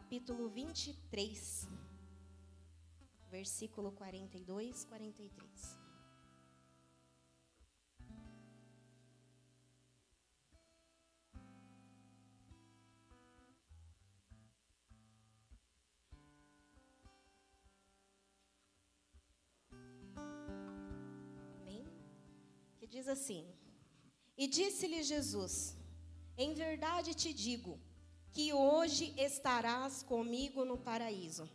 capítulo 23, versículo 42, 43. Amém? Que diz assim: E disse-lhe Jesus: Em verdade te digo, que hoje estarás comigo no paraíso.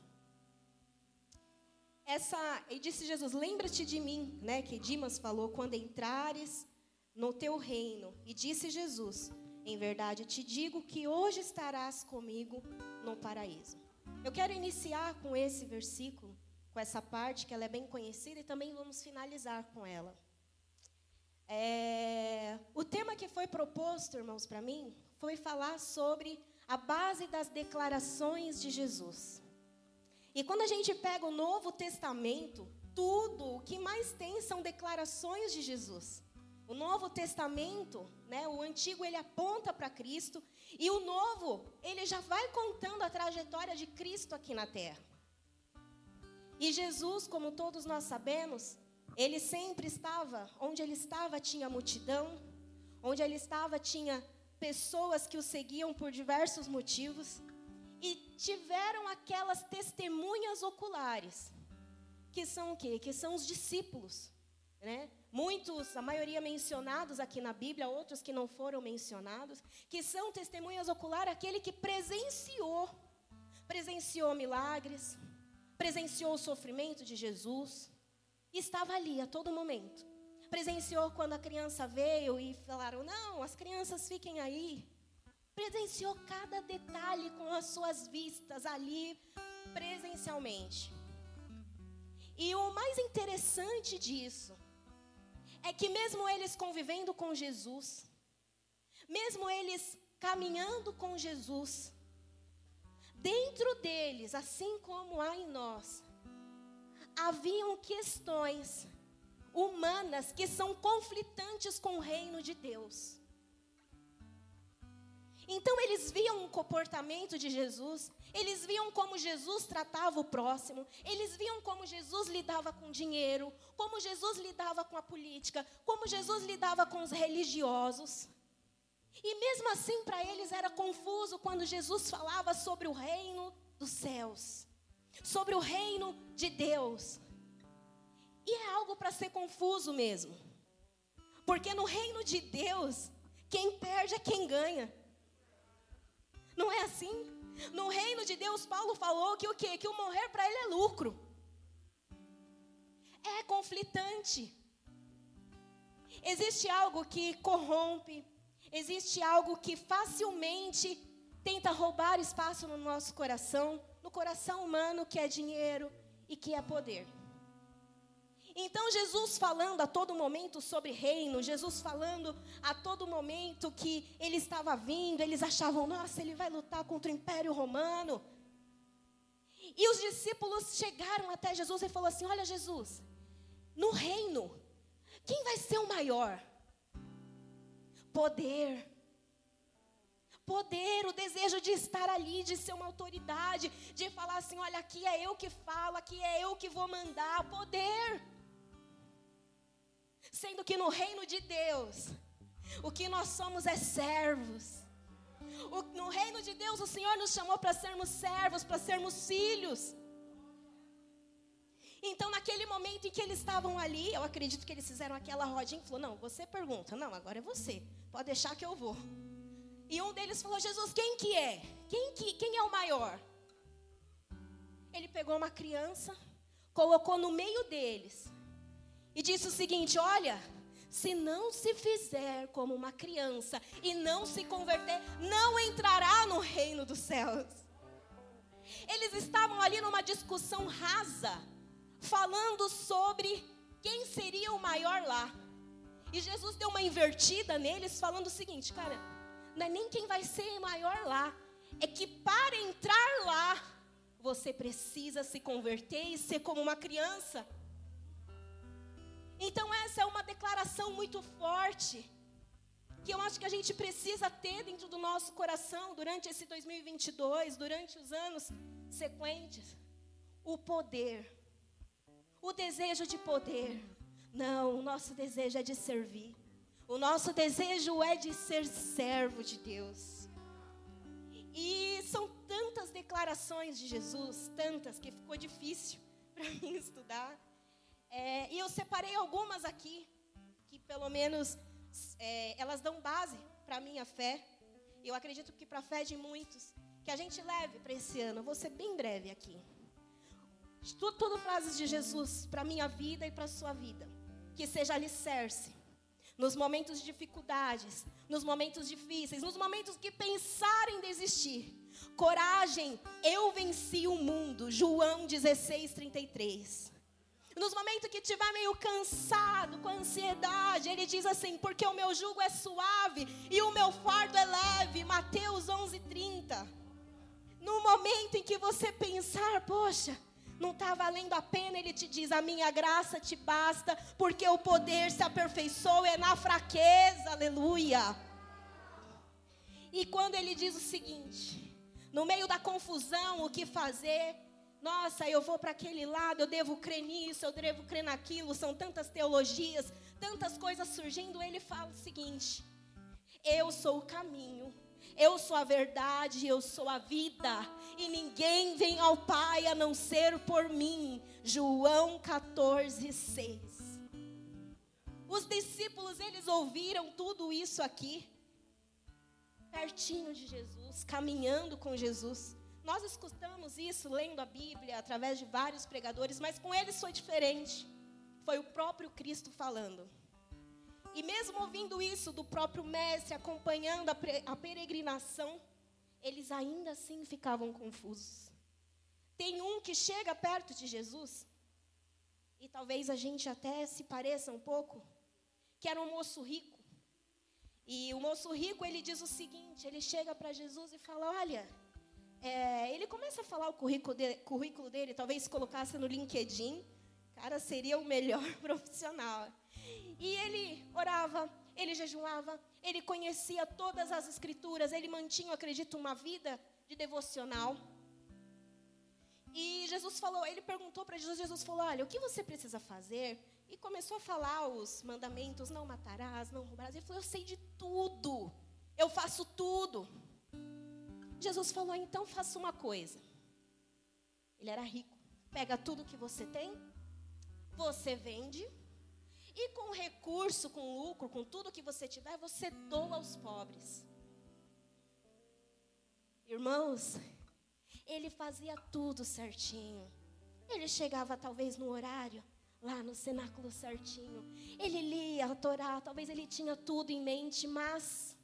Essa, e disse Jesus: Lembra-te de mim, né, que Dimas falou, quando entrares no teu reino. E disse Jesus: Em verdade te digo que hoje estarás comigo no paraíso. Eu quero iniciar com esse versículo, com essa parte que ela é bem conhecida e também vamos finalizar com ela. É, o tema que foi proposto, irmãos, para mim, foi falar sobre a base das declarações de Jesus. E quando a gente pega o Novo Testamento, tudo o que mais tem são declarações de Jesus. O Novo Testamento, né, o antigo ele aponta para Cristo e o novo, ele já vai contando a trajetória de Cristo aqui na terra. E Jesus, como todos nós sabemos, ele sempre estava, onde ele estava tinha multidão, onde ele estava tinha pessoas que o seguiam por diversos motivos e tiveram aquelas testemunhas oculares, que são o quê? Que são os discípulos, né? Muitos, a maioria mencionados aqui na Bíblia, outros que não foram mencionados, que são testemunhas oculares, aquele que presenciou, presenciou milagres, presenciou o sofrimento de Jesus, estava ali a todo momento presenciou quando a criança veio e falaram: não, as crianças fiquem aí. Presenciou cada detalhe com as suas vistas ali, presencialmente. E o mais interessante disso é que, mesmo eles convivendo com Jesus, mesmo eles caminhando com Jesus, dentro deles, assim como há em nós, haviam questões humanas que são conflitantes com o reino de Deus. Então eles viam o comportamento de Jesus, eles viam como Jesus tratava o próximo, eles viam como Jesus lidava com dinheiro, como Jesus lidava com a política, como Jesus lidava com os religiosos. E mesmo assim para eles era confuso quando Jesus falava sobre o reino dos céus, sobre o reino de Deus. E é algo para ser confuso mesmo. Porque no reino de Deus, quem perde é quem ganha. Não é assim? No reino de Deus, Paulo falou que o quê? Que o morrer para ele é lucro. É conflitante. Existe algo que corrompe, existe algo que facilmente tenta roubar espaço no nosso coração, no coração humano, que é dinheiro e que é poder. Então, Jesus falando a todo momento sobre reino, Jesus falando a todo momento que ele estava vindo, eles achavam, nossa, ele vai lutar contra o império romano. E os discípulos chegaram até Jesus e falaram assim: Olha, Jesus, no reino, quem vai ser o maior? Poder. Poder, o desejo de estar ali, de ser uma autoridade, de falar assim: olha, aqui é eu que falo, aqui é eu que vou mandar. Poder. Sendo que no reino de Deus, o que nós somos é servos. O, no reino de Deus, o Senhor nos chamou para sermos servos, para sermos filhos. Então, naquele momento em que eles estavam ali, eu acredito que eles fizeram aquela rodinha e falou: Não, você pergunta. Não, agora é você. Pode deixar que eu vou. E um deles falou: Jesus, quem que é? Quem, que, quem é o maior? Ele pegou uma criança, colocou no meio deles e disse o seguinte: Olha, se não se fizer como uma criança e não se converter, não entrará no reino dos céus. Eles estavam ali numa discussão rasa, falando sobre quem seria o maior lá. E Jesus deu uma invertida neles, falando o seguinte: cara, não é nem quem vai ser maior lá, é que para entrar lá, você precisa se converter e ser como uma criança. Então, essa é uma declaração muito forte. que eu acho que a gente precisa ter dentro do nosso coração durante esse 2022, durante os anos sequentes, o poder. O desejo de poder. Não, o nosso desejo é de servir. O nosso desejo é de ser servo de Deus. E são tantas declarações de Jesus, tantas, que ficou difícil para mim estudar. É, e eu separei algumas aqui, que pelo menos é, elas dão base para a minha fé. Eu acredito que para a fé de muitos, que a gente leve para esse ano. vou ser bem breve aqui. Tudo, tudo frases de Jesus para a minha vida e para a sua vida. Que seja alicerce. Nos momentos de dificuldades, nos momentos difíceis, nos momentos que pensarem desistir. Coragem, eu venci o mundo. João 16, 33. Nos momentos que estiver meio cansado, com ansiedade, ele diz assim: porque o meu jugo é suave e o meu fardo é leve. Mateus 11:30. No momento em que você pensar, poxa, não está valendo a pena, ele te diz: a minha graça te basta, porque o poder se aperfeiçoa é na fraqueza, aleluia. E quando ele diz o seguinte: no meio da confusão, o que fazer? Nossa, eu vou para aquele lado, eu devo crer nisso, eu devo crer naquilo, são tantas teologias, tantas coisas surgindo. Ele fala o seguinte: Eu sou o caminho, eu sou a verdade, eu sou a vida, e ninguém vem ao Pai a não ser por mim. João 14, 6. Os discípulos, eles ouviram tudo isso aqui, pertinho de Jesus, caminhando com Jesus. Nós escutamos isso lendo a Bíblia através de vários pregadores, mas com eles foi diferente. Foi o próprio Cristo falando. E mesmo ouvindo isso do próprio mestre, acompanhando a, a peregrinação, eles ainda assim ficavam confusos. Tem um que chega perto de Jesus, e talvez a gente até se pareça um pouco, que era um moço rico. E o moço rico, ele diz o seguinte, ele chega para Jesus e fala, olha, é, ele começa a falar o currículo, de, currículo dele, talvez colocasse no LinkedIn, cara, seria o melhor profissional. E ele orava, ele jejuava, ele conhecia todas as escrituras, ele mantinha, acredito, uma vida de devocional. E Jesus falou, ele perguntou para Jesus, Jesus falou: "Olha, o que você precisa fazer?" E começou a falar os mandamentos: "Não matarás, não roubarás". Ele falou: "Eu sei de tudo. Eu faço tudo." Jesus falou: então faça uma coisa. Ele era rico. Pega tudo que você tem, você vende, e com recurso, com lucro, com tudo que você tiver, você doa aos pobres. Irmãos, ele fazia tudo certinho. Ele chegava talvez no horário, lá no cenáculo certinho. Ele lia a Torá, talvez ele tinha tudo em mente, mas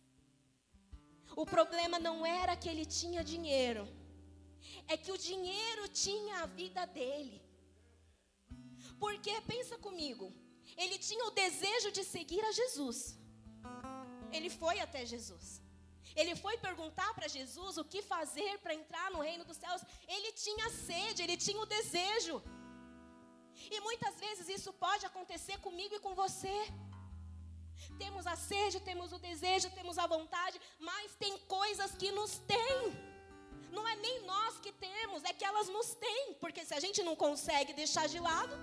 o problema não era que ele tinha dinheiro, é que o dinheiro tinha a vida dele. Porque, pensa comigo, ele tinha o desejo de seguir a Jesus. Ele foi até Jesus. Ele foi perguntar para Jesus o que fazer para entrar no reino dos céus. Ele tinha sede, ele tinha o desejo. E muitas vezes isso pode acontecer comigo e com você. Temos a sede, temos o desejo, temos a vontade, mas tem coisas que nos têm. Não é nem nós que temos, é que elas nos têm. Porque se a gente não consegue deixar de lado,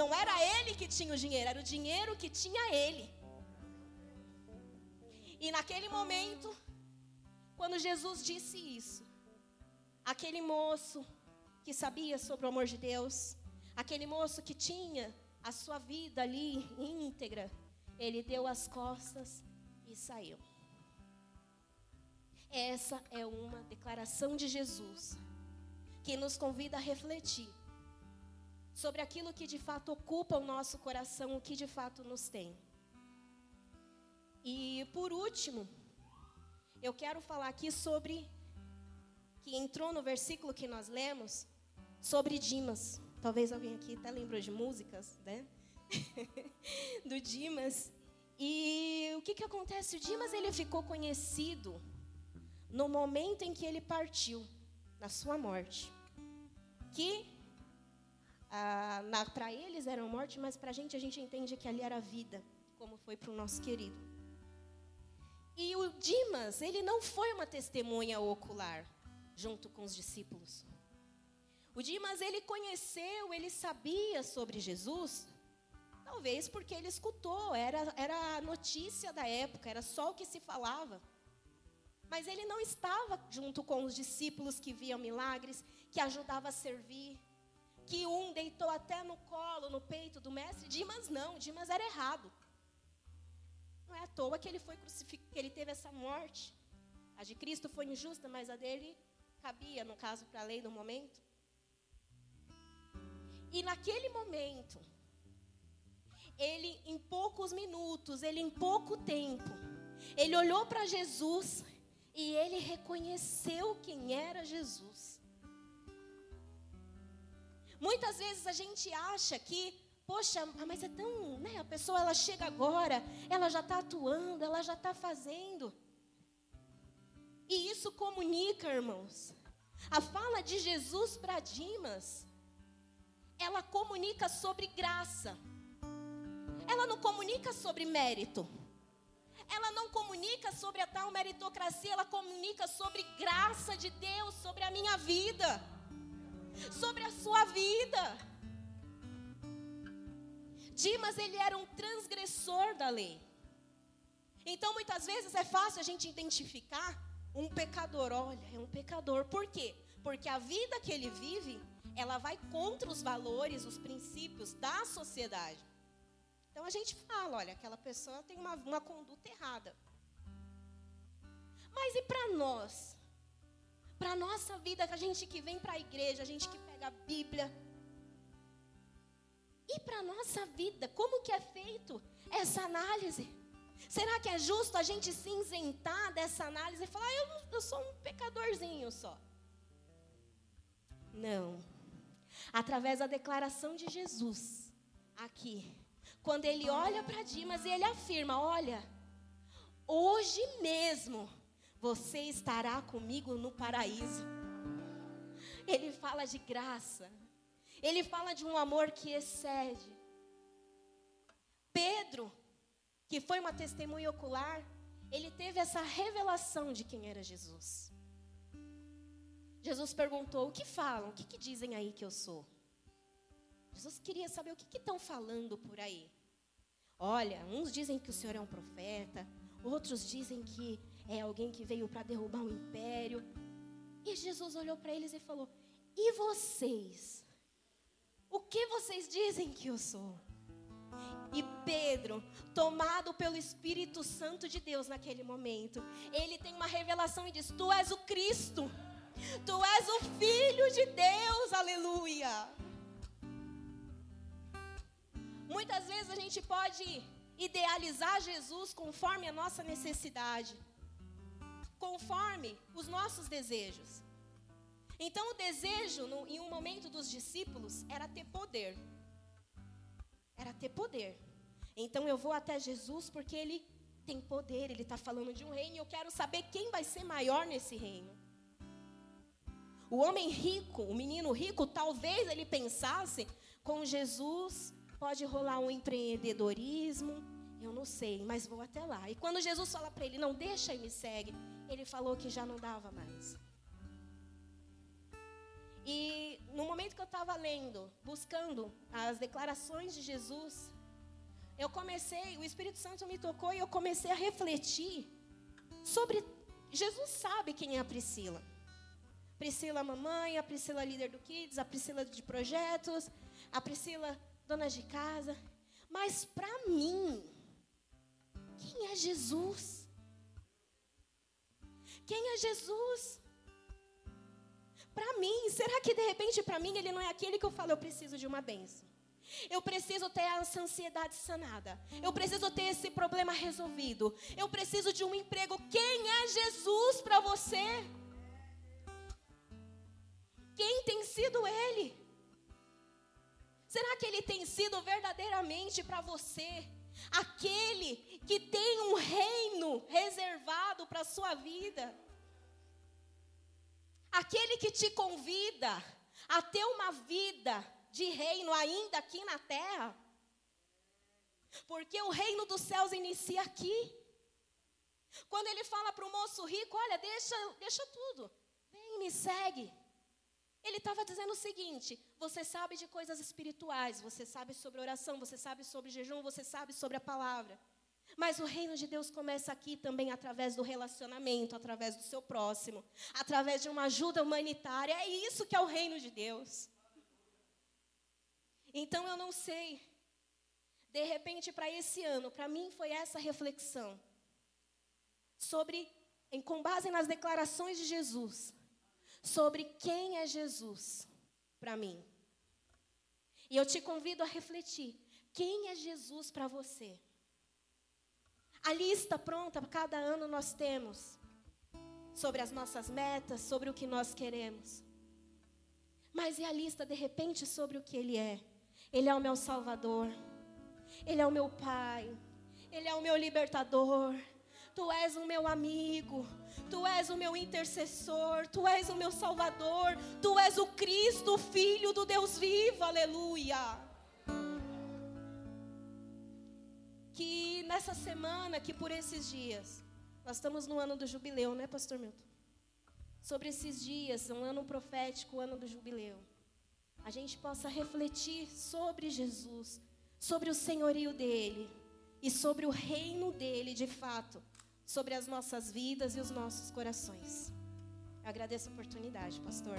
não era ele que tinha o dinheiro, era o dinheiro que tinha ele. E naquele momento, quando Jesus disse isso, aquele moço que sabia sobre o amor de Deus, aquele moço que tinha a sua vida ali íntegra, ele deu as costas e saiu. Essa é uma declaração de Jesus que nos convida a refletir sobre aquilo que de fato ocupa o nosso coração, o que de fato nos tem. E por último, eu quero falar aqui sobre que entrou no versículo que nós lemos sobre Dimas. Talvez alguém aqui até lembrou de músicas, né? do Dimas. E o que, que acontece? O Dimas ele ficou conhecido no momento em que ele partiu, na sua morte. Que ah, para eles era morte, mas para a gente, a gente entende que ali era vida, como foi para o nosso querido. E o Dimas, ele não foi uma testemunha ocular junto com os discípulos. O Dimas, ele conheceu, ele sabia sobre Jesus, talvez porque ele escutou, era, era a notícia da época, era só o que se falava. Mas ele não estava junto com os discípulos que viam milagres, que ajudava a servir, que um deitou até no colo, no peito do mestre. Dimas não, Dimas era errado. Não é à toa que ele foi crucificado, que ele teve essa morte. A de Cristo foi injusta, mas a dele cabia, no caso, para a lei do momento. E naquele momento, ele, em poucos minutos, ele, em pouco tempo, ele olhou para Jesus e ele reconheceu quem era Jesus. Muitas vezes a gente acha que Poxa, mas é tão, né? A pessoa ela chega agora, ela já está atuando, ela já está fazendo. E isso comunica, irmãos. A fala de Jesus para Dimas, ela comunica sobre graça. Ela não comunica sobre mérito. Ela não comunica sobre a tal meritocracia, ela comunica sobre graça de Deus sobre a minha vida, sobre a sua vida. Dimas, ele era um transgressor da lei. Então, muitas vezes é fácil a gente identificar um pecador. Olha, é um pecador. Por quê? Porque a vida que ele vive, ela vai contra os valores, os princípios da sociedade. Então a gente fala, olha, aquela pessoa tem uma, uma conduta errada. Mas e para nós? Para a nossa vida, que a gente que vem para a igreja, a gente que pega a Bíblia, e para a nossa vida, como que é feito essa análise? Será que é justo a gente se isentar dessa análise e falar, ah, eu, eu sou um pecadorzinho só? Não. Através da declaração de Jesus, aqui, quando ele olha para Dimas e ele afirma: Olha, hoje mesmo você estará comigo no paraíso. Ele fala de graça, ele fala de um amor que excede. Pedro, que foi uma testemunha ocular, ele teve essa revelação de quem era Jesus. Jesus perguntou: O que falam? O que, que dizem aí que eu sou? Jesus queria saber o que estão falando por aí. Olha, uns dizem que o Senhor é um profeta, outros dizem que é alguém que veio para derrubar o um império. E Jesus olhou para eles e falou: E vocês? O que vocês dizem que eu sou? E Pedro, tomado pelo Espírito Santo de Deus naquele momento, ele tem uma revelação e diz: Tu és o Cristo, Tu és o Filho de Deus, aleluia. Muitas vezes a gente pode idealizar Jesus conforme a nossa necessidade, conforme os nossos desejos. Então, o desejo, no, em um momento dos discípulos, era ter poder. Era ter poder. Então, eu vou até Jesus porque ele tem poder, ele está falando de um reino e eu quero saber quem vai ser maior nesse reino. O homem rico, o menino rico, talvez ele pensasse: com Jesus pode rolar um empreendedorismo, eu não sei, mas vou até lá. E quando Jesus fala para ele: não deixa e me segue, ele falou que já não dava mais. E no momento que eu estava lendo, buscando as declarações de Jesus, eu comecei, o Espírito Santo me tocou e eu comecei a refletir sobre. Jesus sabe quem é a Priscila. Priscila mamãe, a Priscila líder do Kids, a Priscila de projetos, a Priscila dona de casa. Mas para mim, quem é Jesus? Quem é Jesus? Para mim, será que de repente para mim ele não é aquele que eu falo, eu preciso de uma benção? Eu preciso ter essa ansiedade sanada. Eu preciso ter esse problema resolvido. Eu preciso de um emprego. Quem é Jesus para você? Quem tem sido Ele? Será que Ele tem sido verdadeiramente para você? Aquele que tem um reino reservado para a sua vida? Aquele que te convida a ter uma vida de reino ainda aqui na terra. Porque o reino dos céus inicia aqui. Quando ele fala para o moço rico: Olha, deixa, deixa tudo, vem, me segue. Ele estava dizendo o seguinte: você sabe de coisas espirituais, você sabe sobre oração, você sabe sobre jejum, você sabe sobre a palavra. Mas o reino de Deus começa aqui também através do relacionamento, através do seu próximo, através de uma ajuda humanitária. É isso que é o reino de Deus. Então eu não sei. De repente, para esse ano, para mim foi essa reflexão sobre, em, com base nas declarações de Jesus, sobre quem é Jesus para mim. E eu te convido a refletir: quem é Jesus para você? A lista pronta, cada ano nós temos sobre as nossas metas, sobre o que nós queremos. Mas e a lista, de repente, sobre o que Ele é? Ele é o meu Salvador, Ele é o meu Pai, Ele é o meu libertador, Tu és o meu amigo, Tu és o meu intercessor, Tu és o meu Salvador, Tu és o Cristo, Filho do Deus vivo, aleluia. que nessa semana, que por esses dias, nós estamos no ano do jubileu, né, Pastor Milton? Sobre esses dias, um ano profético, o ano do jubileu, a gente possa refletir sobre Jesus, sobre o senhorio dele e sobre o reino dele, de fato, sobre as nossas vidas e os nossos corações. Eu agradeço a oportunidade, pastor.